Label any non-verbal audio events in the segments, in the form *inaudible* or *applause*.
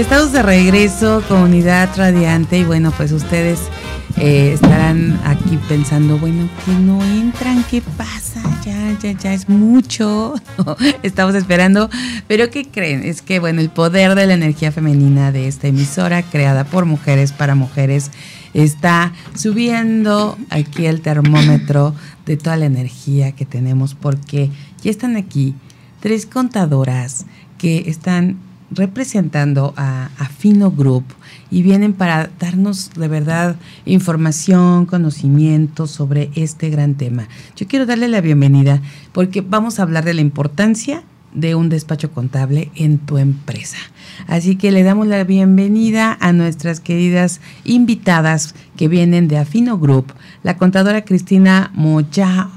Estamos de regreso, comunidad radiante, y bueno, pues ustedes eh, estarán aquí pensando, bueno, que no entran, ¿qué pasa? Ya, ya, ya es mucho. *laughs* Estamos esperando. Pero ¿qué creen? Es que, bueno, el poder de la energía femenina de esta emisora, creada por mujeres para mujeres, está subiendo aquí el termómetro de toda la energía que tenemos, porque ya están aquí tres contadoras que están representando a, Fino Group y vienen para darnos de verdad información, conocimiento sobre este gran tema. Yo quiero darle la bienvenida porque vamos a hablar de la importancia de un despacho contable en tu empresa. Así que le damos la bienvenida a nuestras queridas invitadas que vienen de Afino Group, la contadora Cristina Moyao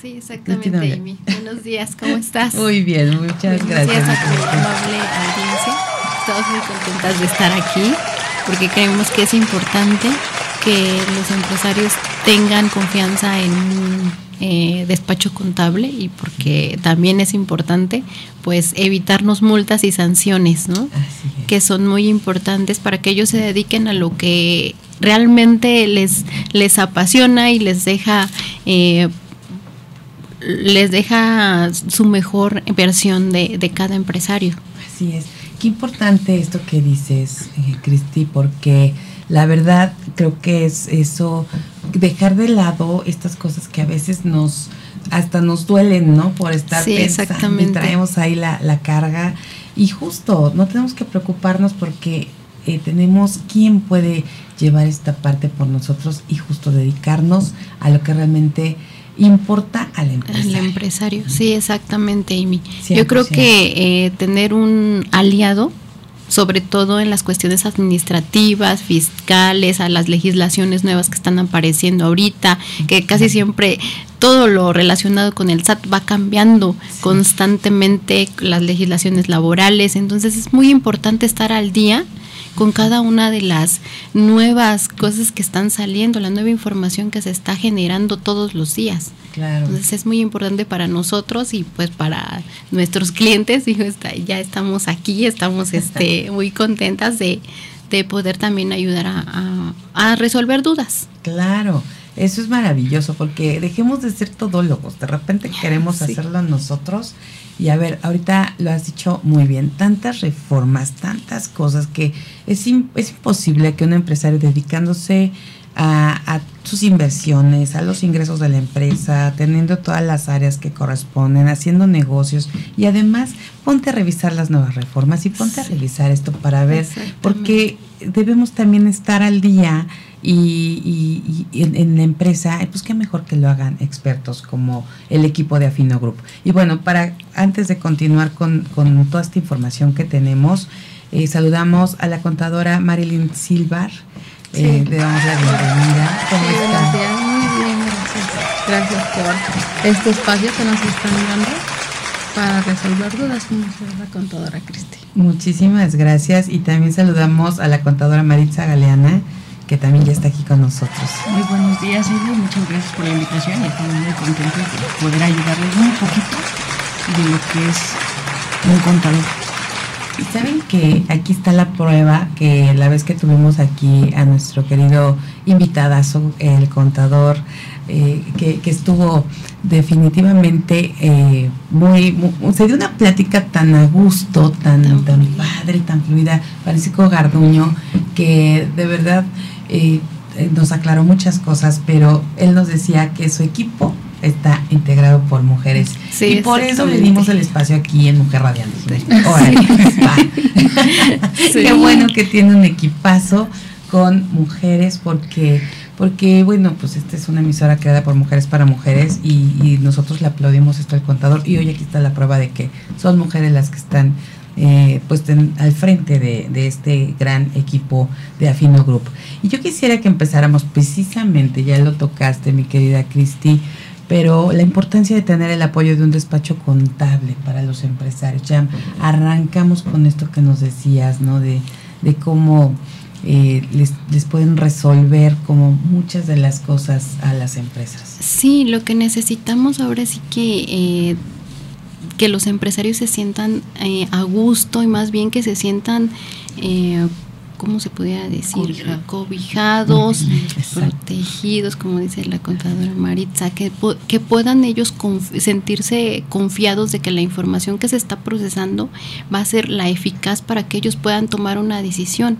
Sí, exactamente, Amy. Buenos días, ¿cómo estás? Muy bien, muchas gracias. Gracias a tu amable audiencia. Estamos muy contentas de estar aquí porque creemos que es importante que los empresarios tengan confianza en un eh, despacho contable y porque también es importante pues evitarnos multas y sanciones, ¿no? Que son muy importantes para que ellos se dediquen a lo que realmente les, les apasiona y les deja eh, les deja su mejor versión de, cada empresario. Así es. Qué importante esto que dices, eh, Cristi, porque la verdad creo que es eso, dejar de lado estas cosas que a veces nos, hasta nos duelen, ¿no? Por estar sí, pensando y traemos ahí la, la, carga. Y justo, no tenemos que preocuparnos porque eh, tenemos quién puede llevar esta parte por nosotros y justo dedicarnos a lo que realmente importa al empresario. Al empresario, sí, exactamente, Amy. Yo creo que eh, tener un aliado, sobre todo en las cuestiones administrativas, fiscales, a las legislaciones nuevas que están apareciendo ahorita, que casi siempre todo lo relacionado con el SAT va cambiando constantemente, las legislaciones laborales, entonces es muy importante estar al día con cada una de las nuevas cosas que están saliendo, la nueva información que se está generando todos los días. Claro. Entonces es muy importante para nosotros y pues para nuestros clientes, dijo, ya estamos aquí, estamos *laughs* este, muy contentas de, poder también ayudar a, resolver dudas. Claro. Eso es maravilloso porque dejemos de ser todólogos. De repente queremos hacerlo nosotros. Y a ver, ahorita lo has dicho muy bien, tantas reformas, tantas cosas que es, es imposible que un empresario dedicándose a, sus inversiones, a los ingresos de la empresa, teniendo todas las áreas que corresponden, haciendo negocios y además ponte a revisar las nuevas reformas y ponte a revisar esto para ver, porque debemos también estar al día y, en, la empresa, pues qué mejor que lo hagan expertos como el equipo de Afino Group. Y bueno, para antes de continuar con, toda esta información que tenemos, eh, saludamos a la contadora Marilyn Silvar. Eh, le damos la bienvenida. ¿Cómo Gracias, muy bien, gracias. Gracias por este espacio que nos están dando para resolver dudas como la contadora Cristi. Muchísimas gracias y también saludamos a la contadora Maritza Galeana que también ya está aquí con nosotros. Muy buenos días, Silvia. Muchas gracias por la invitación y estamos muy contentos de poder ayudarles un poquito de lo que es un contador. Y saben que aquí está la prueba que la vez que tuvimos aquí a nuestro querido invitadazo, el contador, eh, que, estuvo definitivamente eh, muy, se dio una plática tan a gusto, tan, tan padre, tan fluida, Francisco Garduño, que de verdad eh, nos aclaró muchas cosas, pero él nos decía que su equipo está integrado por mujeres. y por eso le dimos el espacio aquí en Mujer Radiante. *laughs* Qué bueno que tiene un equipazo con mujeres porque porque bueno, pues esta es una emisora creada por mujeres para mujeres y, nosotros le aplaudimos esto al contador. Y hoy aquí está la prueba de que son mujeres las que están eh, pues al frente de, este gran equipo de Afino Group. Y yo quisiera que empezáramos precisamente, ya lo tocaste mi querida Cristi, pero la importancia de tener el apoyo de un despacho contable para los empresarios. Ya arrancamos con esto que nos decías, ¿no? De, de cómo eh, les, les, pueden resolver como muchas de las cosas a las empresas. Sí, lo que necesitamos ahora sí que... Eh, que los empresarios se sientan eh, a gusto y más bien que se sientan ¿cómo se pudiera decir? Cobijados, protegidos, como dice la contadora Maritza, que, que puedan ellos sentirse confiados de que la información que se está procesando va a ser la eficaz para que ellos puedan tomar una decisión,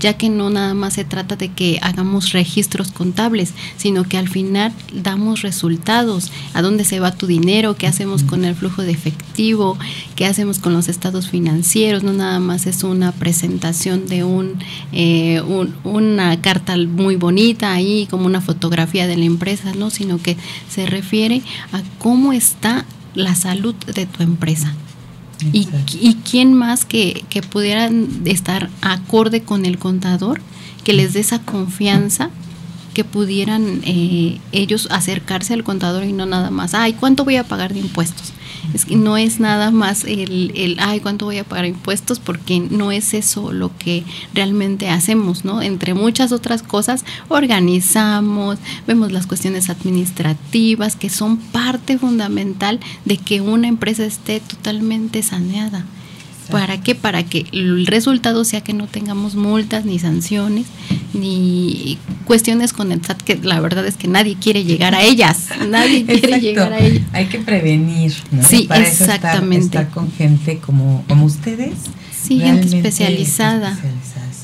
ya que no nada más se trata de que hagamos registros contables, sino que al final damos resultados, a dónde se va tu dinero, qué hacemos con el flujo de efectivo, qué hacemos con los estados financieros, no nada más es una presentación de un eh, una carta muy bonita ahí, como una fotografía de la empresa, ¿no? Sino que se refiere a cómo está la salud de tu empresa. Y, y, quién más que, que pudieran estar acorde con el contador, que les dé esa confianza que pudieran eh, ellos acercarse al contador y no nada más, ay, ¿cuánto voy a pagar de impuestos? Es que no es nada más el, el, ay, ¿cuánto voy a pagar impuestos? Porque no es eso lo que realmente hacemos, ¿no? Entre muchas otras cosas, organizamos, vemos las cuestiones administrativas que son parte fundamental de que una empresa esté totalmente saneada. ¿Para qué? Para que el resultado sea que no tengamos multas ni sanciones ni cuestiones con el SAT que la verdad es que nadie quiere llegar a ellas. Nadie *laughs* quiere llegar a ellas. Hay que prevenir, ¿no? Sí, exactamente. estar, con gente como, como ustedes. Sí, gente especializada.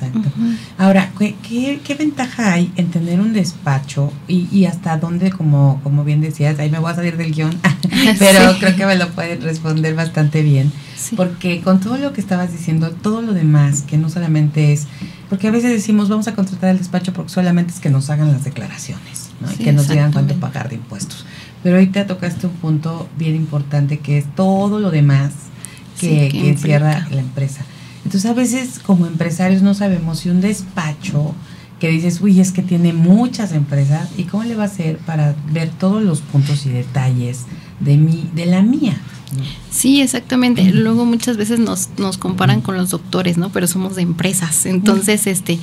Exacto. Ahora, ¿qué, ¿qué, ventaja hay en tener un despacho y, y hasta dónde, como, como bien decías, ahí me voy a salir del guion, *laughs* pero creo que me lo pueden responder bastante bien porque con todo lo que estabas diciendo, todo lo demás, que no solamente es, porque a veces decimos vamos a contratar al despacho porque solamente es que nos hagan las declaraciones, ¿no? y que nos digan cuánto pagar de impuestos. Pero ahorita tocaste un punto bien importante que es todo lo demás que, que encierra la empresa. Entonces a veces como empresarios no sabemos si un despacho que dices, uy, es que tiene muchas empresas, ¿y cómo le va a hacer para ver todos los puntos y detalles de, mi, de la mía? Sí, exactamente. Luego muchas veces nos, nos comparan con los doctores, ¿no? Pero somos de empresas. Entonces, este,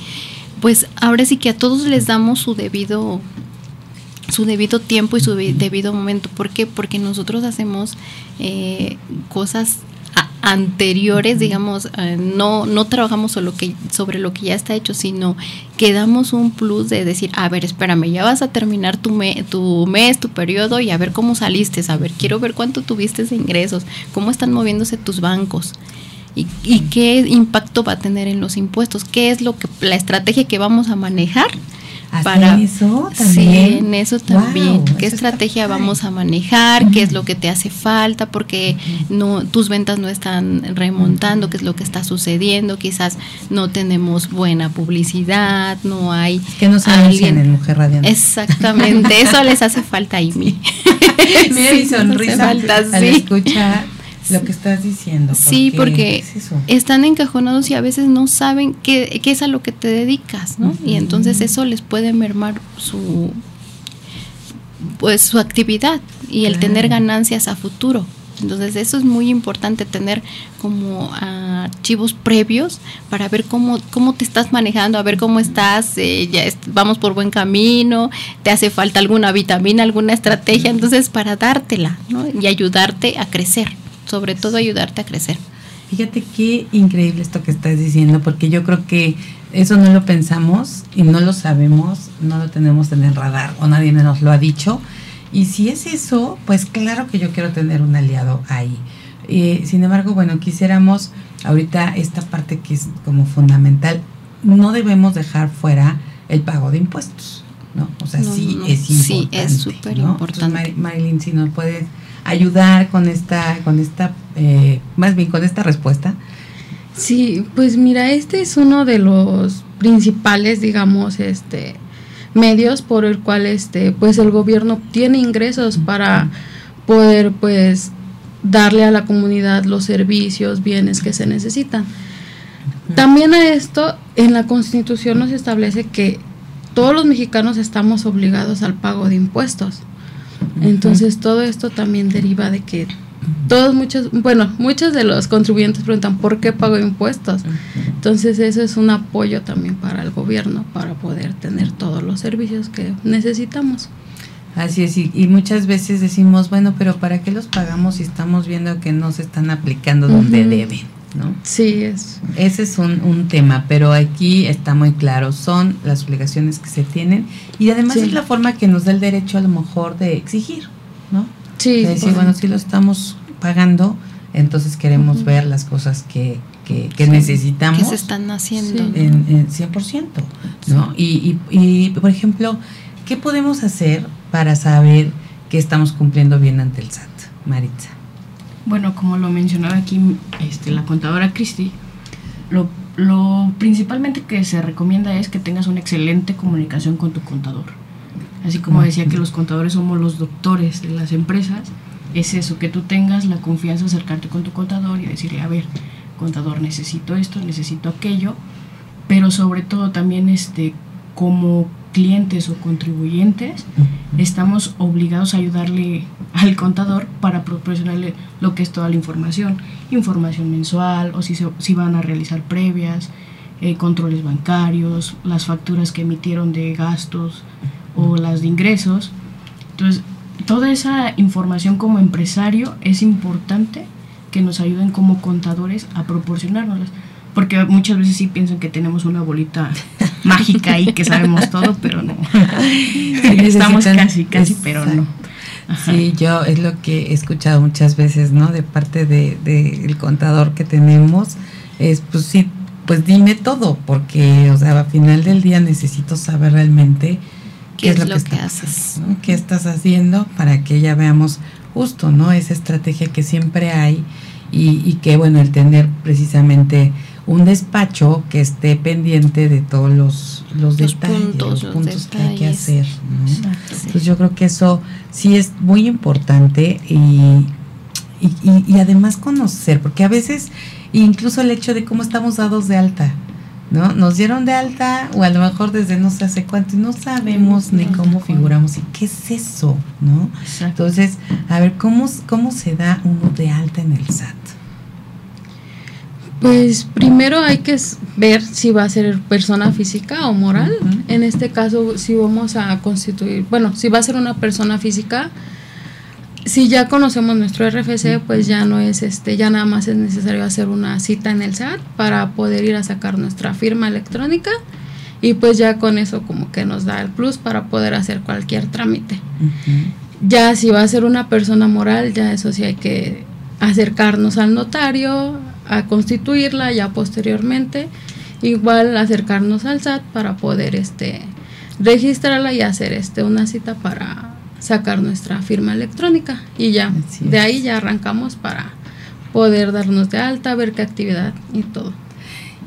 pues ahora sí que a todos les damos su debido su debido tiempo y su debido momento. ¿Por qué? Porque nosotros hacemos eh, cosas anteriores, digamos, eh, no, no trabajamos solo que, sobre lo que ya está hecho, sino que damos un plus de decir, a ver, espérame, ya vas a terminar tu, tu mes, tu periodo y a ver cómo saliste, a ver, quiero ver cuánto tuviste de ingresos, cómo están moviéndose tus bancos. Y, y, qué impacto va a tener en los impuestos, qué es lo que la estrategia que vamos a manejar para eso también. Sí, en eso también. ¿Qué estrategia vamos a manejar? ¿Qué es lo que te hace falta? Porque no tus ventas no están remontando, ¿qué es lo que está sucediendo? Quizás no tenemos buena publicidad, no hay que no alguien en Mujer Radiante. Exactamente, eso *laughs* les hace falta a Amy. Mira mi sonrisa al escuchar lo que estás diciendo. Sí, porque están encajonados y a veces no saben qué, qué, es a lo que te dedicas, ¿no? Y entonces eso les puede mermar su pues su actividad y el tener ganancias a futuro. Entonces eso es muy importante tener como archivos previos para ver cómo, cómo te estás manejando, a ver cómo estás, eh, ya vamos por buen camino, te hace falta alguna vitamina, alguna estrategia, entonces para dártela ¿no? y ayudarte a crecer sobre todo ayudarte a crecer. Fíjate qué increíble esto que estás diciendo, porque yo creo que eso no lo pensamos y no lo sabemos, no lo tenemos en el radar o nadie nos lo ha dicho. Y si es eso, pues claro que yo quiero tener un aliado ahí. Eh, sin embargo, bueno, quisiéramos ahorita esta parte que es como fundamental, no debemos dejar fuera el pago de impuestos, ¿no? O sea, sí es importante. Sí, es súper importante. Marilyn, si nos puedes ayudar con esta, con esta, eh, más bien con esta respuesta? Sí, pues mira, este es uno de los principales, digamos, este, medios por el cual este pues el gobierno tiene ingresos para poder pues darle a la comunidad los servicios, bienes que se necesitan. También a esto en la Constitución nos establece que todos los mexicanos estamos obligados al pago de impuestos. Entonces todo esto también deriva de que todos muchos, bueno, muchos de los contribuyentes preguntan por qué pago impuestos. Entonces eso es un apoyo también para el gobierno para poder tener todos los servicios que necesitamos. Así es, y, muchas veces decimos, bueno, pero ¿para qué los pagamos si estamos viendo que no se están aplicando donde deben? ¿No? Sí, es. Ese es un, un, tema, pero aquí está muy claro, son las obligaciones que se tienen y además es la forma que nos da el derecho a lo mejor de exigir, ¿no? Sí. De decir, bueno, si lo estamos pagando, entonces queremos ver las cosas que, que, necesitamos. Que se están haciendo. En, en 100%, ¿no? Y, y, y, por ejemplo, ¿qué podemos hacer para saber que estamos cumpliendo bien ante el SAT, Maritza? Bueno, como lo mencionaba aquí este, la contadora Cristi, lo, lo principalmente que se recomienda es que tengas una excelente comunicación con tu contador. Así como decía que los contadores somos los doctores de las empresas, es eso, que tú tengas la confianza de acercarte con tu contador y decirle, a ver, contador, necesito esto, necesito aquello, pero sobre todo también este, como clientes o contribuyentes, estamos obligados a ayudarle al contador para proporcionarle lo que es toda la información, información mensual o si, si van a realizar previas, eh, controles bancarios, las facturas que emitieron de gastos o las de ingresos. Entonces, toda esa información como empresario es importante que nos ayuden como contadores a proporcionárnoslas porque muchas veces sí piensan que tenemos una bolita mágica ahí que sabemos todo, pero no. *laughs* Estamos casi, casi, pero no. Sí, yo es lo que he escuchado muchas veces, ¿no? De parte del de, el contador que tenemos, es pues sí, pues dime todo, porque, o sea, al final del día necesito saber realmente qué, es, lo, que, haces, qué estás haciendo para que ya veamos justo, ¿no? Esa estrategia que siempre hay y, y que, bueno, el tener precisamente un despacho que esté pendiente de todos los, los, detalles, los puntos que hay que hacer. Entonces yo creo que eso sí es muy importante y, y, y, además conocer, porque a veces incluso el hecho de cómo estamos dados de alta, ¿no? Nos dieron de alta o a lo mejor desde no sé hace cuánto y no sabemos ni cómo figuramos y qué es eso, ¿no? Entonces, a ver, ¿cómo, ¿cómo se da uno de alta en el SAT? Pues primero hay que ver si va a ser persona física o moral. En este caso, si vamos a constituir, bueno, si va a ser una persona física, si ya conocemos nuestro RFC, pues ya no es este, ya nada más es necesario hacer una cita en el SAT para poder ir a sacar nuestra firma electrónica y pues ya con eso como que nos da el plus para poder hacer cualquier trámite. Ya si va a ser una persona moral, ya eso sí hay que acercarnos al notario, a constituirla ya posteriormente, igual acercarnos al SAT para poder este registrarla y hacer este una cita para sacar nuestra firma electrónica. Y ya de ahí ya arrancamos para poder darnos de alta, ver qué actividad y todo.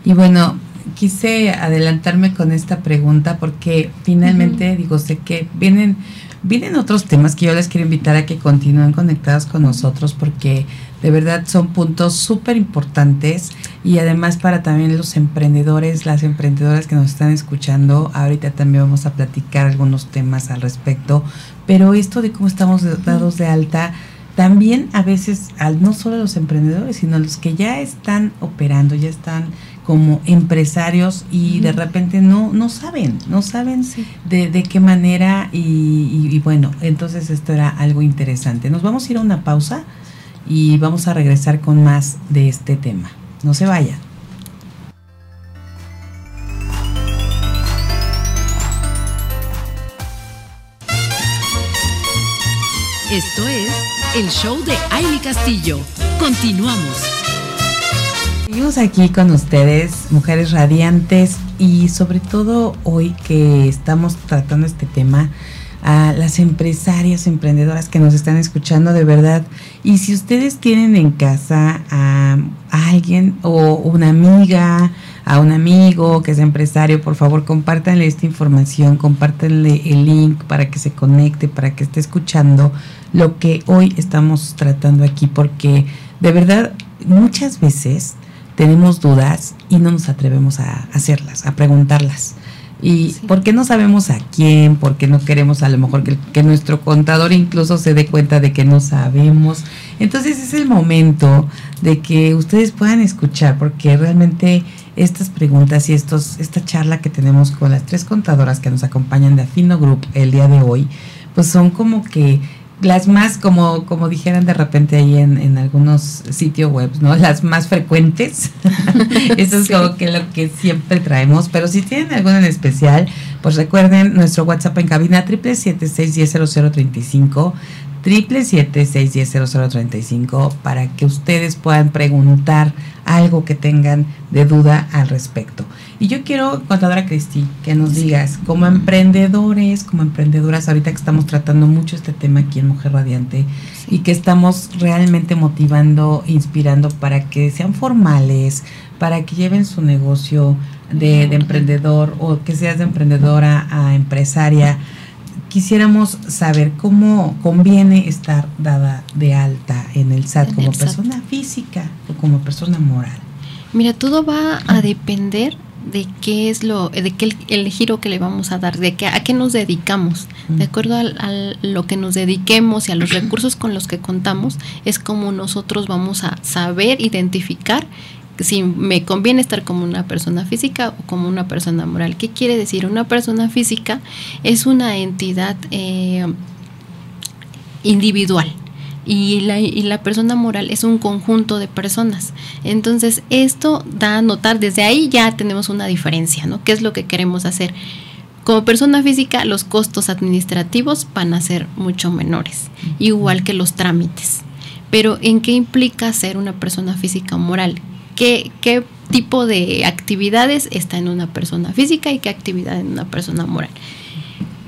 Y bueno, quise adelantarme con esta pregunta porque finalmente digo, sé que vienen vienen otros temas que yo les quiero invitar a que continúen conectados con nosotros porque de verdad son puntos súper importantes y además para también los emprendedores, las emprendedoras que nos están escuchando, ahorita también vamos a platicar algunos temas al respecto, pero esto de cómo estamos dados de alta, también a veces, al, no solo a los emprendedores, sino a los que ya están operando, ya están como empresarios y de repente no, no saben, no saben de, de, qué manera y, y, bueno, entonces esto era algo interesante. Nos vamos a ir a una pausa y vamos a regresar con más de este tema. No se vayan. Esto es el show de Aile Castillo. Continuamos. Seguimos aquí con ustedes, mujeres radiantes, y sobre todo hoy que estamos tratando este tema, a las empresarias, emprendedoras que nos están escuchando de verdad. Y si ustedes tienen en casa a, alguien o una amiga, a un amigo que es empresario, por favor compártanle esta información, compártanle el link para que se conecte, para que esté escuchando lo que hoy estamos tratando aquí, porque de verdad muchas veces tenemos dudas y no nos atrevemos a hacerlas, a preguntarlas. ¿Y por qué no sabemos a quién? ¿Por qué no queremos a lo mejor que, que, nuestro contador incluso se dé cuenta de que no sabemos? Entonces es el momento de que ustedes puedan escuchar, porque realmente estas preguntas y estos, esta charla que tenemos con las tres contadoras que nos acompañan de Afino Group el día de hoy, pues son como que las más, como, como dijeran de repente ahí en, en algunos sitios web, ¿no? Las más frecuentes. *laughs* Eso es como que lo que siempre traemos. Pero si tienen alguna en especial, pues recuerden nuestro WhatsApp en cabina triple siete seis diez cero cero treinta y cinco triple siete seis diez cero cero treinta y cinco para que ustedes puedan preguntar algo que tengan de duda al respecto. Y yo quiero, contadora Cristi, que nos digas, como emprendedores, como emprendedoras, ahorita que estamos tratando mucho este tema aquí en Mujer Radiante sí. y que estamos realmente motivando, inspirando para que sean formales, para que lleven su negocio de, de emprendedor o que seas de emprendedora a empresaria quisiéramos saber cómo conviene estar dada de alta en el SAT en como el persona SAT. física o como persona moral. Mira, todo va a depender de qué es lo, de qué el, el, giro que le vamos a dar, de qué, a qué nos dedicamos. De acuerdo a, a, lo que nos dediquemos y a los recursos con los que contamos, es como nosotros vamos a saber identificar si me conviene estar como una persona física o como una persona moral. ¿Qué quiere decir? Una persona física es una entidad eh, individual. Y la, y la, persona moral es un conjunto de personas. Entonces, esto da a notar, desde ahí ya tenemos una diferencia, ¿no? ¿Qué es lo que queremos hacer? Como persona física, los costos administrativos van a ser mucho menores, igual que los trámites. Pero, ¿en qué implica ser una persona física o moral? qué, qué tipo de actividades está en una persona física y qué actividad en una persona moral.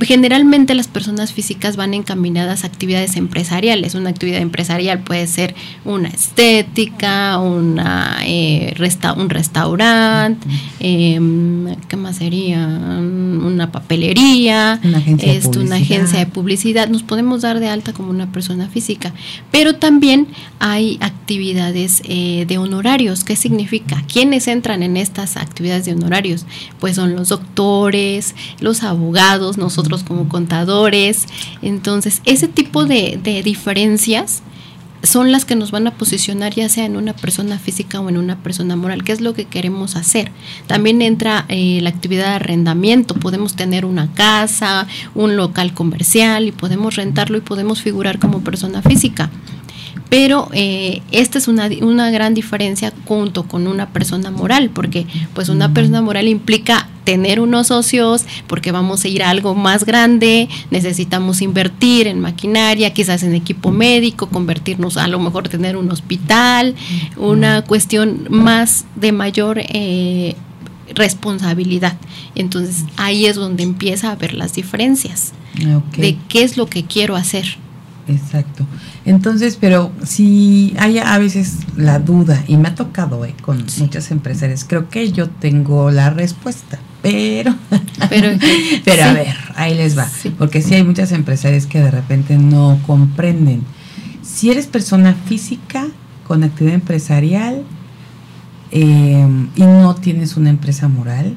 Generalmente las personas físicas van encaminadas a actividades empresariales. Una actividad empresarial puede ser una estética, una, eh, resta un restaurante, eh, ¿qué más sería? Una papelería, una agencia, esto, una agencia de publicidad. Nos podemos dar de alta como una persona física. Pero también hay actividades eh, de honorarios. ¿Qué significa? ¿Quiénes entran en estas actividades de honorarios? Pues son los doctores, los abogados, nosotros como contadores. Entonces, ese tipo de, de, diferencias son las que nos van a posicionar ya sea en una persona física o en una persona moral, que es lo que queremos hacer. También entra eh, la actividad de arrendamiento, podemos tener una casa, un local comercial y podemos rentarlo y podemos figurar como persona física pero eh, esta es una, una, gran diferencia junto con una persona moral, porque pues una persona moral implica tener unos socios, porque vamos a ir a algo más grande, necesitamos invertir en maquinaria, quizás en equipo médico, convertirnos a lo mejor tener un hospital, una cuestión más de mayor... Eh, responsabilidad. Entonces ahí es donde empieza a ver las diferencias okay. de qué es lo que quiero hacer. Exacto. Entonces, pero si hay a veces la duda, y me ha tocado eh, con sí. muchas empresarias, creo que yo tengo la respuesta, pero, *laughs* pero, *laughs* pero sí. a ver, ahí les va, sí. porque sí hay muchas empresarias que de repente no comprenden. Si eres persona física con actividad empresarial eh, y no tienes una empresa moral,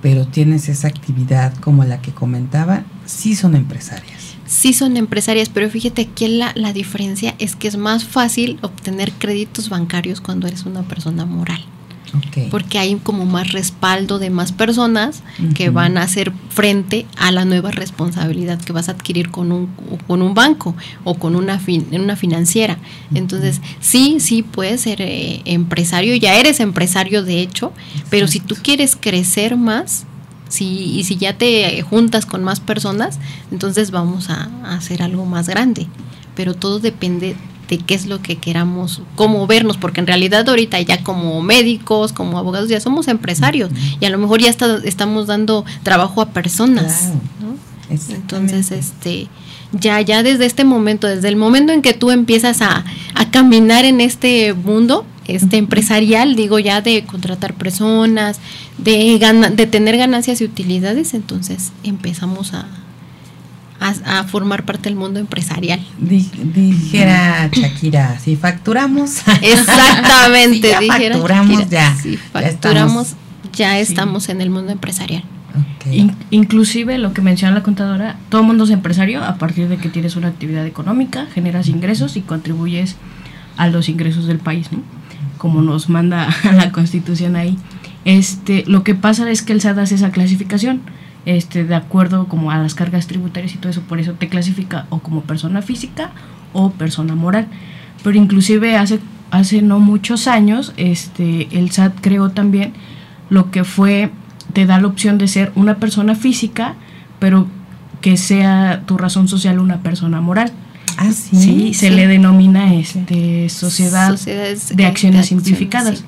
pero tienes esa actividad como la que comentaba, sí son empresarias sí son empresarias, pero fíjate que la, la, diferencia es que es más fácil obtener créditos bancarios cuando eres una persona moral. Okay. Porque hay como más respaldo de más personas uh -huh. que van a hacer frente a la nueva responsabilidad que vas a adquirir con un, con un banco o con una, fin, una financiera. Uh -huh. Entonces, sí, sí puedes ser eh, empresario, ya eres empresario de hecho, Exacto. pero si tú quieres crecer más, si, y si ya te juntas con más personas, entonces vamos a, a, hacer algo más grande. Pero todo depende de qué es lo que queramos, cómo vernos, porque en realidad ahorita ya como médicos, como abogados, ya somos empresarios y a lo mejor ya está, estamos dando trabajo a personas. Claro. ¿no? Entonces, este ya, ya desde este momento, desde el momento en que tú empiezas a, a caminar en este mundo, este empresarial, digo ya de contratar personas, de de tener ganancias y utilidades, entonces empezamos a, a, formar parte del mundo empresarial. dijera Shakira, si facturamos. Exactamente, *laughs* si ya facturamos ya. Si facturamos ya estamos, en el mundo empresarial. inclusive lo que menciona la contadora, todo mundo es empresario a partir de que tienes una actividad económica, generas ingresos y contribuyes a los ingresos del país, ¿no? Como nos manda *laughs* la constitución ahí. Este, lo que pasa es que el SAT hace esa clasificación este, de acuerdo como a las cargas tributarias y todo eso, por eso te clasifica o como persona física o persona moral. Pero inclusive hace, hace no muchos años, este, el SAT creó también lo que fue, te da la opción de ser una persona física, pero que sea tu razón social una persona moral. Ah, sí. se le denomina este sociedad de acciones simplificadas,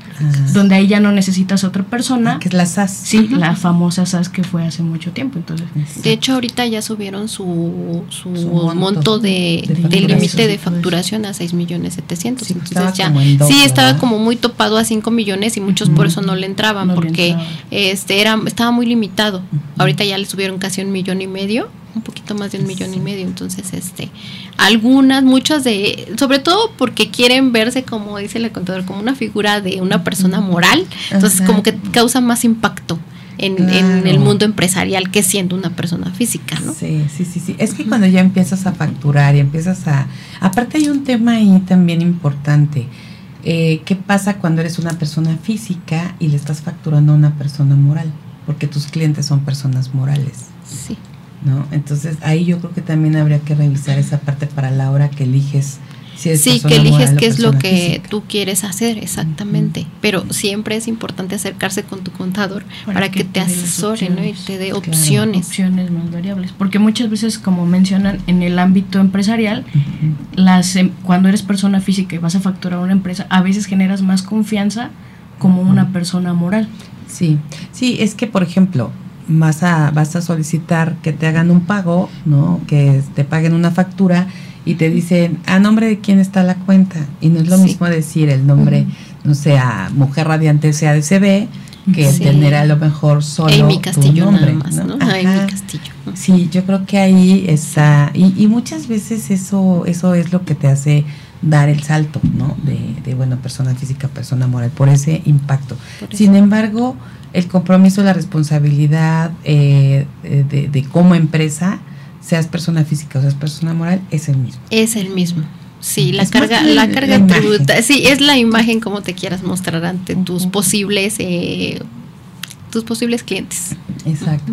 donde ahí ya no necesitas otra persona. que es la SAS. Sí, la famosa SAS que fue hace mucho tiempo. Entonces, de hecho, ahorita ya subieron su, su, monto, de, del límite de facturación a 6 millones 700. entonces ya, sí, estaba como muy topado a 5 millones y muchos por eso no le entraban, porque este era estaba muy limitado. Ahorita ya le subieron casi un millón y medio un poquito más de un millón y medio. Entonces, este, algunas, muchas de, sobre todo porque quieren verse, como dice el contador, como una figura de una persona moral. Entonces, como que causa más impacto. En, en, el mundo empresarial que siendo una persona física, ¿no? Sí, sí, sí, sí. Es que cuando ya empiezas a facturar y empiezas a... Aparte hay un tema ahí también importante. Eh, ¿Qué pasa cuando eres una persona física y le estás facturando a una persona moral? Porque tus clientes son personas morales. Sí. ¿No? Entonces ahí yo creo que también habría que revisar esa parte para la hora que eliges. Si sí, que eliges qué es lo que tú quieres hacer exactamente, pero siempre es importante acercarse con tu contador para, que, te, asesore ¿no? y te dé opciones. Opciones más variables, porque muchas veces, como mencionan, en el ámbito empresarial, las em, cuando eres persona física y vas a facturar una empresa, a veces generas más confianza como una persona moral. Sí, sí, es que, por ejemplo, vas a, vas a solicitar que te hagan un pago, ¿no? Que te paguen una factura y te dicen a nombre de quién está la cuenta. Y no es lo mismo decir el nombre, no sé, a Mujer Radiante CADCB que tener a lo mejor solo Amy Castillo tu nombre, nada más, ¿no? Castillo. Sí, yo creo que ahí está, y, y, muchas veces eso, eso es lo que te hace dar el salto, ¿no? De, de bueno, persona física, persona moral, por ese impacto. Sin embargo, el compromiso, la responsabilidad eh, de, de, como empresa, seas persona física o seas persona moral, es el mismo. Es el mismo. Sí, la carga, la carga tributa, sí, es la imagen como te quieras mostrar ante tus posibles eh, tus posibles clientes. Exacto.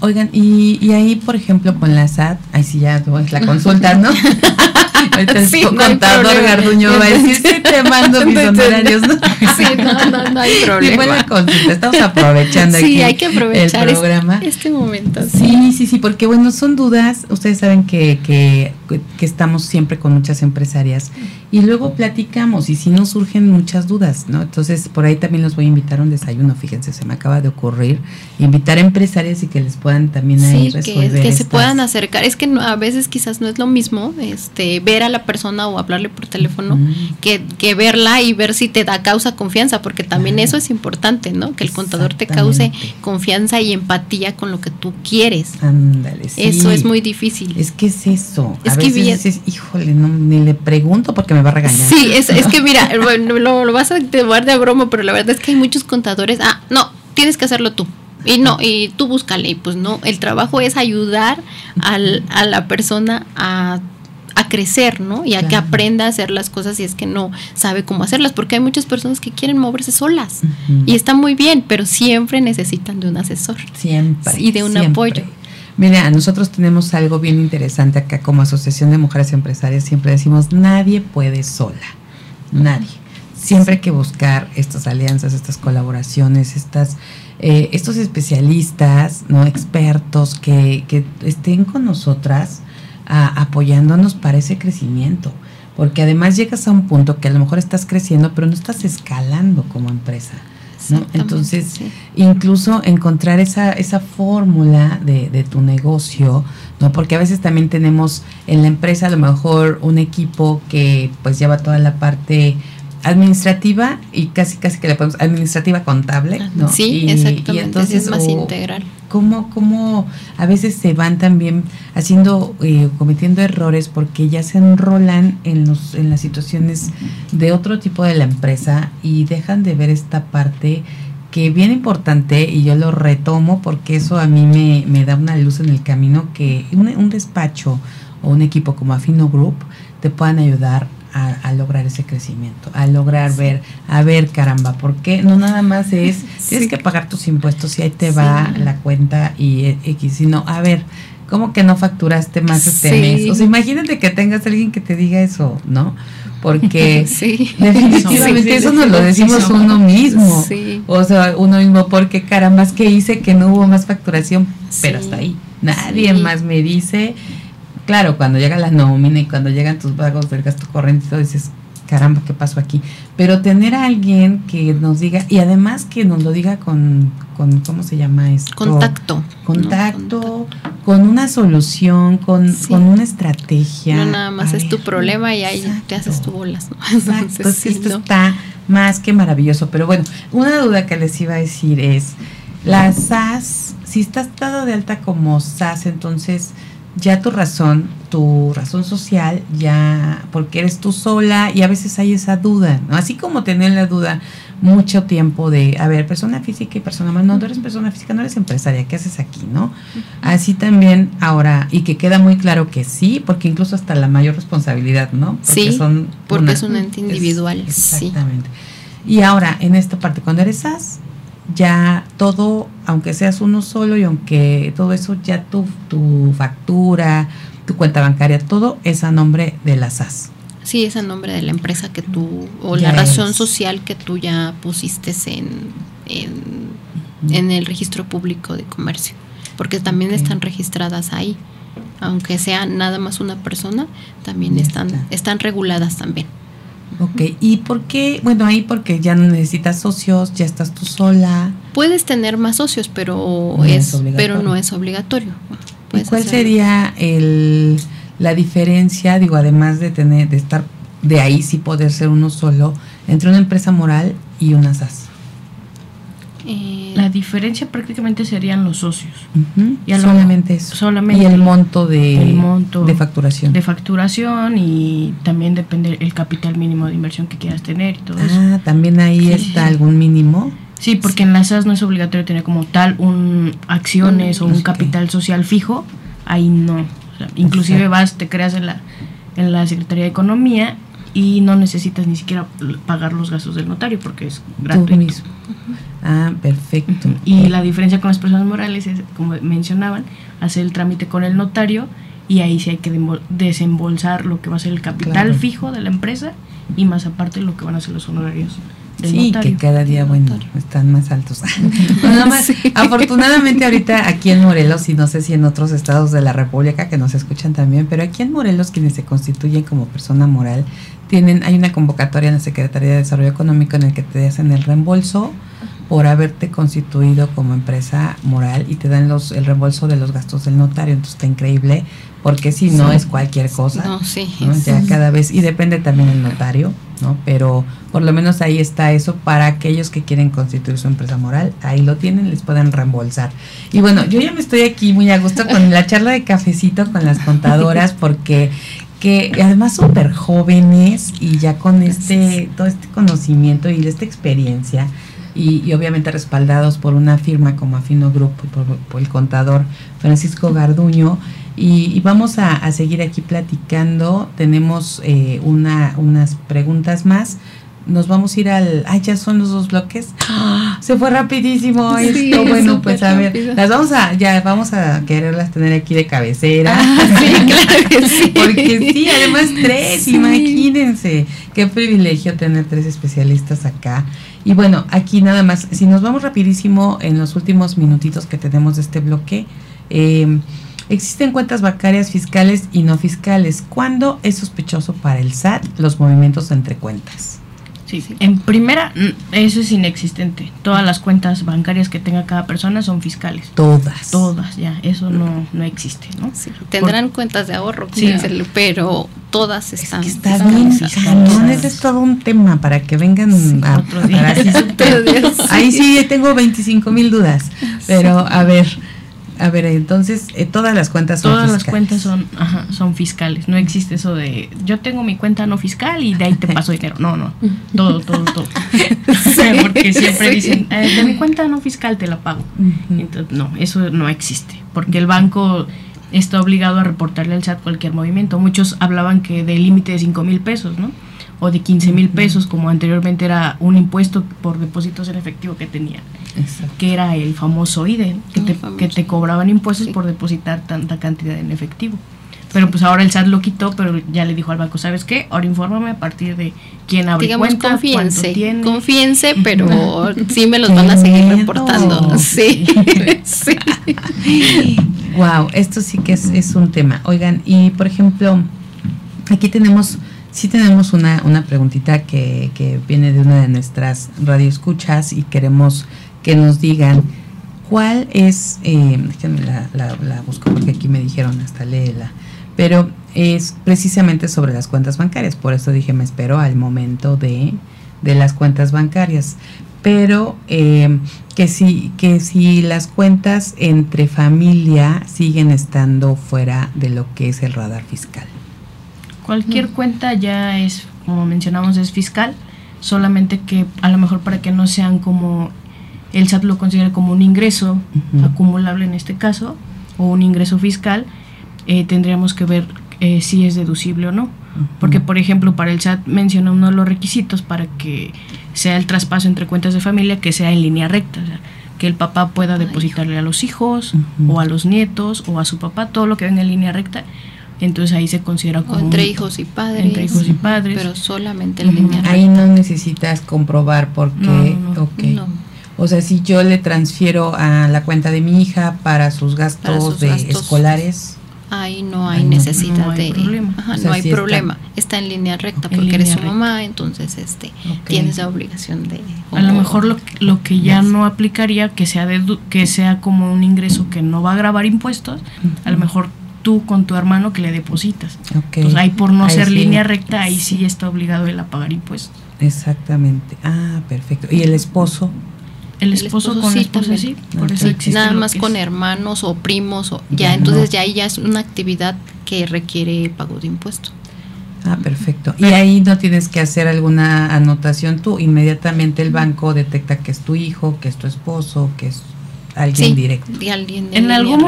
Oigan, y, y ahí, por ejemplo, con la SAT, ahí sí ya es la consulta, ¿no? *laughs* Ahorita sí, el contador Garduño va a decir, sí te mando mis honorarios, ¿no? *laughs* Sí, no, no, no hay problema. Sí, la consulta, estamos aprovechando aquí Sí, hay que aprovechar el programa. Este, momento. Sí, sí, sí, porque bueno, son dudas, ustedes saben que, que, que estamos siempre con muchas empresarias y luego platicamos y si nos surgen muchas dudas, ¿no? Entonces, por ahí también los voy a invitar a un desayuno, fíjense, se me acaba de ocurrir, invitar a empresarias y que les puedan también ahí resolver que, que se puedan acercar, es que a veces quizás no es lo mismo este ver a la persona o hablarle por teléfono que, que, verla y ver si te da causa confianza, porque también eso es importante, ¿no? Que el contador te cause confianza y empatía con lo que tú quieres. Ándale, sí. Eso es muy difícil. Es que es eso. Es a dices, híjole, no, ni le pregunto porque me va a regañar. Sí, es, es que *laughs* mira, lo, lo, vas a tomar de broma, pero la verdad es que hay muchos contadores, ah, no, tienes que hacerlo tú. Y no, y tú búscale, y pues no, el trabajo es ayudar al, a la persona a a crecer, ¿no? Y a que aprenda a hacer las cosas si es que no sabe cómo hacerlas, porque hay muchas personas que quieren moverse solas y está muy bien, pero siempre necesitan de un asesor. Siempre. Y de un apoyo. Mira, nosotros tenemos algo bien interesante acá como Asociación de Mujeres Empresarias, siempre decimos, nadie puede sola, nadie. Siempre hay que buscar estas alianzas, estas colaboraciones, estas, eh, estos especialistas, no expertos que, que estén con nosotras apoyándonos para ese crecimiento. Porque además llegas a un punto que a lo mejor estás creciendo, pero no estás escalando como empresa. ¿No? Entonces, incluso encontrar esa, esa fórmula de, de, tu negocio, ¿no? Porque a veces también tenemos en la empresa a lo mejor un equipo que pues lleva toda la parte administrativa y casi casi que le podemos administrativa contable, ¿no? Sí, y, exactamente. Y entonces es más o integral. Cómo, cómo a veces se van también haciendo, eh, cometiendo errores porque ya se enrolan en los, en las situaciones de otro tipo de la empresa y dejan de ver esta parte que bien importante y yo lo retomo porque eso a mí me, me da una luz en el camino que un, un despacho o un equipo como Afino Group te puedan ayudar a, a lograr ese crecimiento, a lograr ver, a ver caramba, porque no nada más es, *laughs* tienes que pagar tus impuestos y ahí te va Sí. la cuenta y eh, X, sino, a ver, ¿cómo que no facturaste más este mes? O sea, imagínate que tengas alguien que te diga eso, ¿no? Porque *laughs* Sí. definitivamente eso nos lo decimos uno mismo. Sí. O sea, uno mismo, porque caramba, es que hice que no hubo más facturación, pero hasta ahí. Nadie más me dice. Claro, cuando llega la nómina y cuando llegan tus pagos del gasto corriente todo, dices, caramba, ¿qué pasó aquí? Pero tener a alguien que nos diga, y además que nos lo diga con, con ¿cómo se llama esto? Contacto. Contacto, con una solución, con, Sí. con una estrategia. No nada más A es tu problema y ahí te exacto. haces tu bolas. ¿no? *laughs* Exacto, Entonces, sí, esto no. está más que maravilloso. Pero bueno, una duda que les iba a decir es, la SAS, si estás dado de alta como SAS, entonces ya tu razón, tu razón social, ya, porque eres tú sola y a veces hay esa duda, ¿no? Así como tener la duda mucho tiempo de, a ver, persona física y persona moral, no, tú eres persona física, no eres empresaria, ¿qué haces aquí, no? Así también ahora, y que queda muy claro que sí, porque incluso hasta la mayor responsabilidad, ¿no? Porque Sí, son porque una- es un ente individual, es- sí. Exactamente. Y ahora, en esta parte, cuando eres SAS, ya todo, aunque seas uno solo y aunque todo eso, ya tu, tu factura, tu cuenta bancaria, todo es a nombre de la SAS. Sí, es el nombre de la empresa que tú, o Ya la razón es. social que tú ya pusiste en, en, en el registro público de comercio. Porque también están registradas ahí. Aunque sea nada más una persona, también Ya están, está. están reguladas también. Ok, ¿y por qué? Bueno, ahí porque ya no necesitas socios, ya estás tú sola. Puedes tener más socios, pero No es pero no es obligatorio. ¿Y cuál sería el, la diferencia, digo, además de tener, de estar de ahí sí poder ser uno solo, entre una empresa moral y una SAS? Eh, La diferencia prácticamente serían los socios. Y lo- solamente eso. solamente y el monto de, el monto de facturación. De facturación y también depende el capital mínimo de inversión que quieras tener y todo eso. ah, también ahí Sí. está algún mínimo. Sí, porque en las SAS no es obligatorio tener como tal un acciones o un capital social fijo. Ahí no. O sea, inclusive Exacto. vas, te creas en la, en la Secretaría de Economía y no necesitas ni siquiera pagar los gastos del notario porque es Tú gratuito. mismo. Ah, perfecto. Y la diferencia con las personas morales es, como mencionaban, hacer el trámite con el notario y ahí sí hay que desembolsar lo que va a ser el capital Claro. fijo de la empresa y más aparte lo que van a ser los honorarios del Sí, notario. que cada día, bueno, están más altos. Bueno, *laughs* nada más, afortunadamente ahorita aquí en Morelos, y no sé si en otros estados de la República que nos escuchan también, pero aquí en Morelos quienes se constituyen como persona moral, tienen, hay una convocatoria en la Secretaría de Desarrollo Económico en el que te hacen el reembolso por haberte constituido como empresa moral y te dan los el reembolso de los gastos del notario, entonces está increíble, porque si no Sí. es cualquier cosa. no, sí. ¿no? Ya cada vez, y depende también el notario, ¿no? Pero por lo menos ahí está eso para aquellos que quieren constituir su empresa moral, ahí lo tienen, les pueden reembolsar. Y bueno, yo ya me estoy aquí muy a gusto con la charla de cafecito con las contadoras, *laughs* porque que además súper jóvenes y ya con este, todo este conocimiento y esta experiencia, y, obviamente respaldados por una firma como Afino Group y por, el contador Francisco Garduño. Y, y vamos a, a seguir aquí platicando. Tenemos eh, una, unas preguntas más. Nos vamos a ir al. ¡Ay, ya son los dos bloques! ¡Ah! *gasps* Se fue rapidísimo Sí, esto. Bueno, pues a ver, rápido. las vamos a. Ya vamos a quererlas tener aquí de cabecera. sí, *laughs* claro que sí. Porque sí, además tres, Sí. imagínense. Qué privilegio tener tres especialistas acá. Y bueno, aquí nada más, si nos vamos rapidísimo en los últimos minutitos que tenemos de este bloque, eh, existen cuentas bancarias fiscales y no fiscales. ¿Cuándo es sospechoso para el SAT los movimientos entre cuentas? Sí, en primera, mm, eso es inexistente. Todas las cuentas bancarias que tenga cada persona son fiscales. Todas. Todas, ya, eso no, no existe, ¿no? Sí, tendrán cuentas de ahorro, Sí. pero todas están. Está están bien, fiscalizadas. cañón, ese es todo un tema para que vengan a, otro día. para así *laughs* Otro día, sí. Ahí sí tengo 25 mil dudas, pero a ver, a ver, entonces eh, todas las cuentas son Todas las cuentas son, ajá, son fiscales. No existe eso de yo tengo mi cuenta no fiscal y de ahí te paso dinero. No, no. Todo, todo, todo. *laughs* porque siempre sí. dicen, "Eh, de mi cuenta no fiscal te la pago. Entonces, no, eso no existe. Porque el banco está obligado a reportarle al SAT cualquier movimiento. Muchos hablaban que del límite de 5 mil pesos, ¿no? O de 15 mil pesos, como anteriormente era un impuesto por depósitos en efectivo que tenía, Exacto. que era el famoso IDE, que, El te, famoso. que te cobraban impuestos Sí. por depositar tanta cantidad en efectivo. Pero pues ahora el SAT lo quitó, pero ya le dijo al banco, ¿sabes qué? Ahora infórmame a partir de quién abre Digamos, cuenta, confíense, tiene. confíense, *laughs* pero *laughs* sí me los van a seguir Qué reportando. miedo. Sí, sí. *laughs* Wow, esto sí que es, es un tema. Oigan, y por ejemplo, aquí tenemos, sí tenemos una, una preguntita que, que viene de una de nuestras radioescuchas y queremos que nos digan cuál es, eh, déjenme la, la, la busco porque aquí me dijeron hasta léela, pero es precisamente sobre las cuentas bancarias, por eso dije me espero al momento de, de las cuentas bancarias. Pero eh, que si, que si las cuentas entre familia siguen estando fuera de lo que es el radar fiscal. Cualquier cuenta ya es, como mencionamos, es fiscal, solamente que a lo mejor para que no sean como el SAT lo considere como un ingreso acumulable en este caso, o un ingreso fiscal, eh, tendríamos que ver eh, si es deducible o no. Porque, por ejemplo, para el SAT menciona uno de los requisitos para que sea el traspaso entre cuentas de familia que sea en línea recta. o sea, que el papá pueda depositarle a los hijos o a los nietos o a su papá, todo lo que venga en línea recta. Entonces ahí se considera O como entre un- hijos y padres. Entre hijos y padres. Pero solamente en Ujú. línea recta. Ahí no necesitas comprobar por qué. No, no, no. ok. No. O sea, si yo le transfiero a la cuenta de mi hija para sus gastos Para sus de gastos. escolares, Ahí no hay Ahí necesidad no hay de. problema. Ajá, O sea, no hay problema. Está. en línea recta porque eres su línea mamá, entonces este Ok. tienes la obligación de. A lo o- mejor lo, lo que ya no aplicaría, que sea, que sea como un ingreso que no va a grabar impuestos, a lo mejor tú con tu hermano que le depositas. ok. Entonces ahí por no Ahí ser sí. línea recta, ahí sí está obligado él a pagar impuestos. Exactamente. Ah, perfecto. ¿Y el esposo? El El esposo, con sí la esposa también. sí, por eso existe Nada más con es- hermanos o primos o Ya ya, entonces no. ya ahí ya es una actividad que requiere pago de impuesto. Ah, perfecto. Y ahí no tienes que hacer alguna anotación tú. Inmediatamente el banco detecta que es tu hijo, que es tu esposo, que es alguien Sí, directo. de alguien de En algún recta.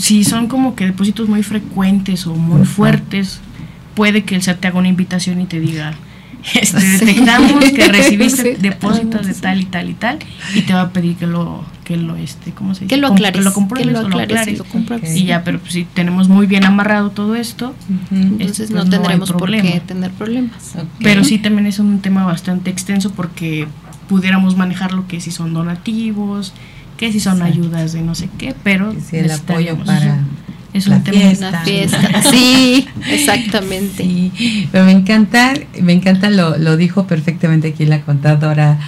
Si son como que depósitos muy frecuentes o muy fuertes, puede que el SAT te haga una invitación y te diga, este, Sí. detectamos que *laughs* recibiste Sí. depósitos de tal y tal y tal, y te va a pedir que lo, que lo, este, ¿cómo se dice? Que lo aclares. Que lo compruebes que lo o lo aclares y lo ya, pero pues, si tenemos muy bien amarrado todo esto, Entonces este, no pues, no tendremos por qué tener problemas. Pero sí también es un tema bastante extenso porque pudiéramos manejar lo que si son donativos, que si son Exacto. ayudas de no sé qué, pero si el apoyo para es la un tema fiesta. Una fiesta. *laughs* Sí, exactamente. Sí, pero me encanta, me encanta, lo, lo dijo perfectamente aquí la contadora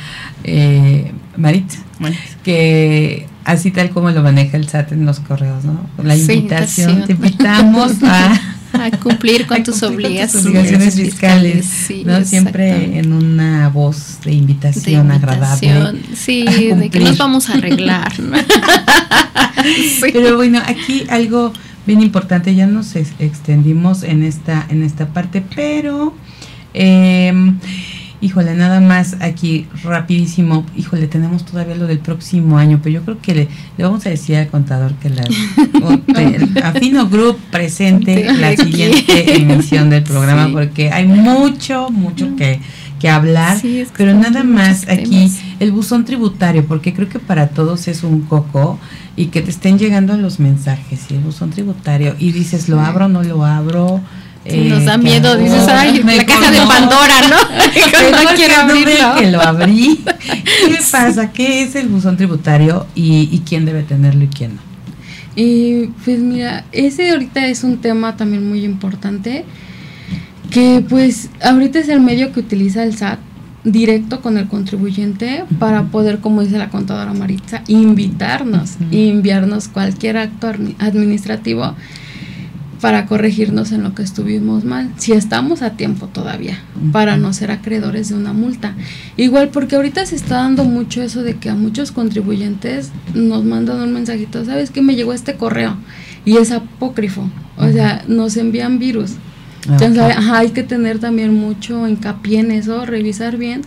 eh, Maritza, Bueno, que así tal como lo maneja el SAT en los correos, ¿no? La Sí, invitación, te invitación. invitamos a, *laughs* A cumplir con a tus cumplir con tus obligaciones, obligaciones fiscales, Sí, ¿no? Siempre en una voz de De invitación, agradable. invitación, Sí, de que nos vamos a arreglar. ¿no? *laughs* Sí. Pero bueno, aquí algo bien importante, ya nos ex- extendimos en esta, en esta parte, pero eh, híjole, nada más aquí rapidísimo, híjole, tenemos todavía lo del próximo año, pero yo creo que le, le vamos a decir al contador que la *laughs* te- Afino Group presente la siguiente emisión del programa, Sí. porque hay mucho, mucho que, que hablar, Sí, es que pero nada más aquí temas. el buzón tributario, porque creo que para todos es un coco y que te estén llegando los mensajes y el buzón tributario y dices, ¿lo abro o no lo abro? Eh, nos da ¿qué miedo, dices, ay, *laughs* la caja de. Pandora, ¿no? *laughs* No quiero abrirlo. que lo abrí. *laughs* ¿Qué pasa? ¿Qué es el buzón tributario y, y quién debe tenerlo y quién no? Y pues mira, ese ahorita es un tema también muy importante, que pues ahorita es el medio que utiliza el SAT directo con el contribuyente para poder, como dice la contadora Maritza, invitarnos y enviarnos cualquier acto administrativo para corregirnos en lo que estuvimos mal, si estamos a tiempo todavía, para no ser acreedores de una multa. Igual porque ahorita se está dando mucho eso de que a muchos contribuyentes nos mandan un mensajito, ¿sabes qué? Me llegó este correo y es apócrifo, o sea, nos envían virus. Ah, Entonces hay que tener también mucho hincapié en eso, revisar bien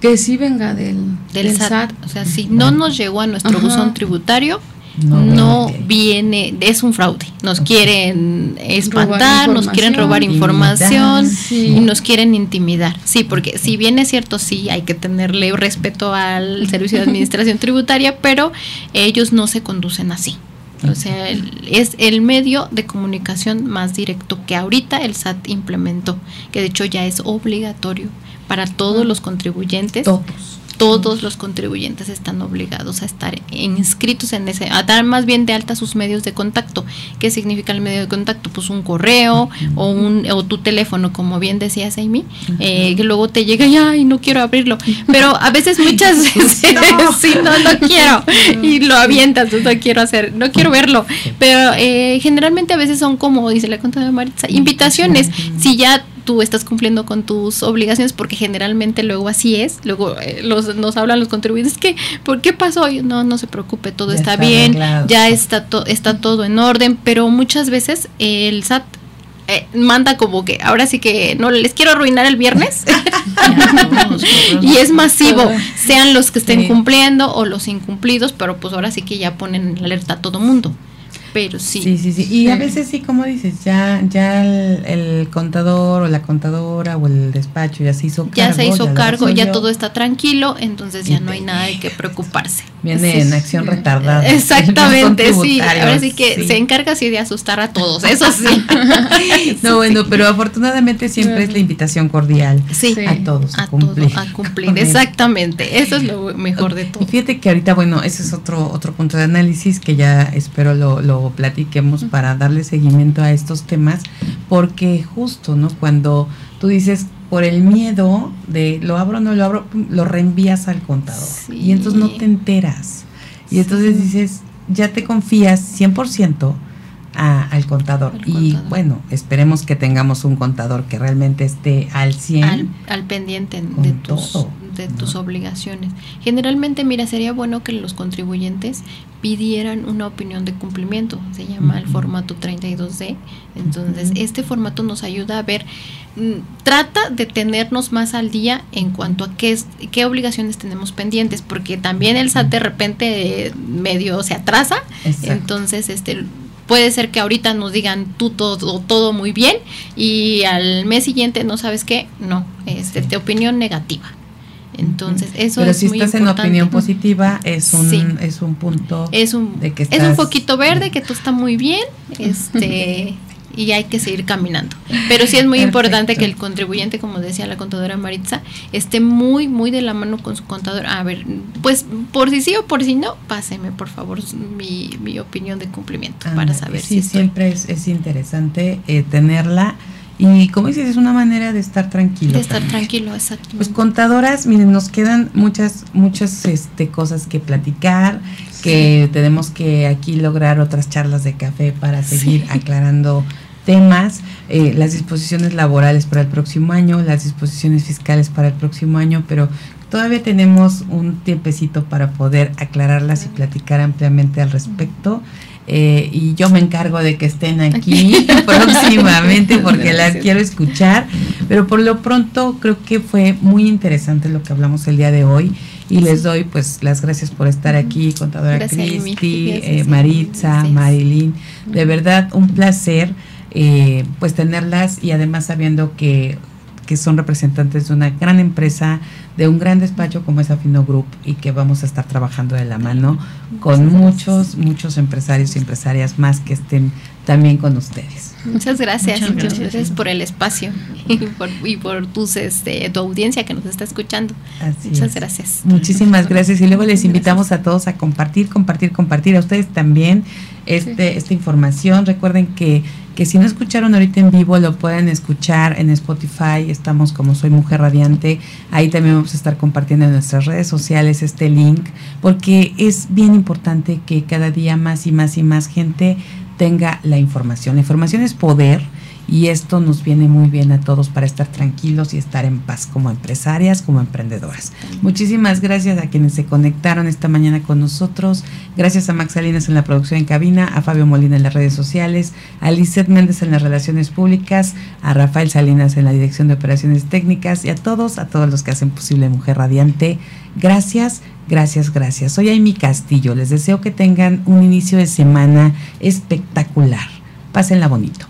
que sí venga del, del, SAT. O sea, si no nos llegó a nuestro buzón tributario, no, viene, es un fraude. Nos quieren espantar, nos quieren robar información y nos quieren intimidar. Sí, porque si bien es cierto, sí hay que tenerle respeto al Servicio de Administración *laughs* Tributaria, pero ellos no se conducen así. O sea, es el medio de comunicación más directo que ahorita el SAT implementó, que de hecho ya es obligatorio para todos los contribuyentes. Todos todos los contribuyentes están obligados a estar inscritos en ese, a dar más bien de alta sus medios de contacto. ¿Qué significa el medio de contacto? Pues un correo o un o tu teléfono, como bien decías Amy, eh, que luego te llega y ay no quiero abrirlo, pero a veces muchas veces *laughs* sí no no quiero. Y lo avientas, no quiero hacer, no quiero verlo, pero eh, generalmente a veces son como dice la contadora de Maritza, invitaciones. Si ya tú estás cumpliendo con tus obligaciones, porque generalmente luego así es, luego eh, los, nos hablan los contribuyentes, que, ¿por qué pasó? No, no se preocupe, todo está, bien, ya está, está todo en orden, pero muchas veces el SAT eh, manda como que ahora sí que no les quiero arruinar el viernes *laughs* y es masivo, sean los que estén cumpliendo o los incumplidos, pero pues ahora sí que ya ponen en alerta a todo mundo pero sí. Sí, sí, sí. Y a veces sí, como dices, ya, ya el, contador o la contadora o el despacho ya se hizo cargo. Ya se hizo cargo, ya todo está tranquilo, entonces ya no hay nada de que preocuparse. Viene en acción *laughs* retardada. Exactamente, sí. Ahora sí que se encarga así de asustar a todos, eso sí. *laughs* no, bueno, pero afortunadamente siempre es la invitación cordial sí. a todos a, cumplir. a cumplir, exactamente. Eso es lo mejor de todo. Y fíjate que ahorita, bueno, ese es otro, otro punto de análisis que ya espero lo, lo platiquemos para darle seguimiento a estos temas, porque justo, ¿no? Cuando tú dices por el miedo de lo abro o no lo abro, lo reenvías al contador. Y entonces no te enteras. Y entonces dices, ya te confías 100% al contador. y bueno, esperemos que tengamos un contador que realmente esté al 100. Al, pendiente de tus, de tus obligaciones. Generalmente, mira, sería bueno que los contribuyentes pidieran una opinión de cumplimiento. Se llama el formato 32D. Entonces, este formato nos ayuda a ver, mm, trata de tenernos más al día en cuanto a qué, es, qué obligaciones tenemos pendientes, porque también el SAT de repente medio se atrasa. Entonces, este puede ser que ahorita nos digan tú todo, todo muy bien y al mes siguiente no sabes qué, no, este, de opinión negativa. Entonces, eso Pero si estás en opinión positiva, es un, es un punto es un, de que Es un poquito verde, que tú está muy bien, este *laughs* y hay que seguir caminando. Pero sí es muy importante que el contribuyente, como decía la contadora Maritza, esté muy, muy de la mano con su contador. A ver, pues por si sí o por si no, páseme por favor mi, mi opinión de cumplimiento para saber si siempre es, es interesante eh, tenerla y como dices, es una manera de estar tranquilo. De estar tranquilo, exacto. Pues contadoras, miren, nos quedan muchas, muchas este, cosas que platicar, que tenemos que aquí lograr otras charlas de café para seguir aclarando temas, eh, las disposiciones laborales para el próximo año, las disposiciones fiscales para el próximo año, pero todavía tenemos un tiempecito para poder aclararlas y platicar ampliamente al respecto. Eh, y yo me encargo de que estén aquí *laughs* próximamente porque las quiero escuchar, pero por lo pronto creo que fue muy interesante lo que hablamos el día de hoy y les doy pues las gracias por estar aquí, contadora Cristi, eh, Maritza, Marilyn, de verdad un placer eh, pues tenerlas y además sabiendo que que son representantes de una gran empresa, de un gran despacho como es Afino Group y que vamos a estar trabajando de la mano con muchos, muchos empresarios y empresarias más que estén también con ustedes. Muchas gracias, muchas, gracias. por el espacio y por, y por tus, este, tu audiencia que nos está escuchando. muchas gracias. Muchísimas gracias y luego les invitamos a todos a compartir, compartir, compartir a ustedes también este, esta información. Recuerden que que si no escucharon ahorita en vivo lo pueden escuchar en Spotify, estamos como Soy Mujer Radiante, ahí también vamos a estar compartiendo en nuestras redes sociales este link, porque es bien importante que cada día más y más y más gente tenga la información. La información es poder y esto nos viene muy bien a todos para estar tranquilos y estar en paz como empresarias, como emprendedoras. Muchísimas gracias a quienes se conectaron esta mañana con nosotros. Gracias a Max Salinas en la producción en cabina, a Fabio Molina en las redes sociales, a Lizeth Méndez en las relaciones públicas, a Rafael Salinas en la dirección de operaciones técnicas y a todos, a todos los que hacen posible Mujer Radiante. Gracias. Gracias, gracias. Soy Amy Castillo. Les deseo que tengan un inicio de semana espectacular. Pásenla bonito.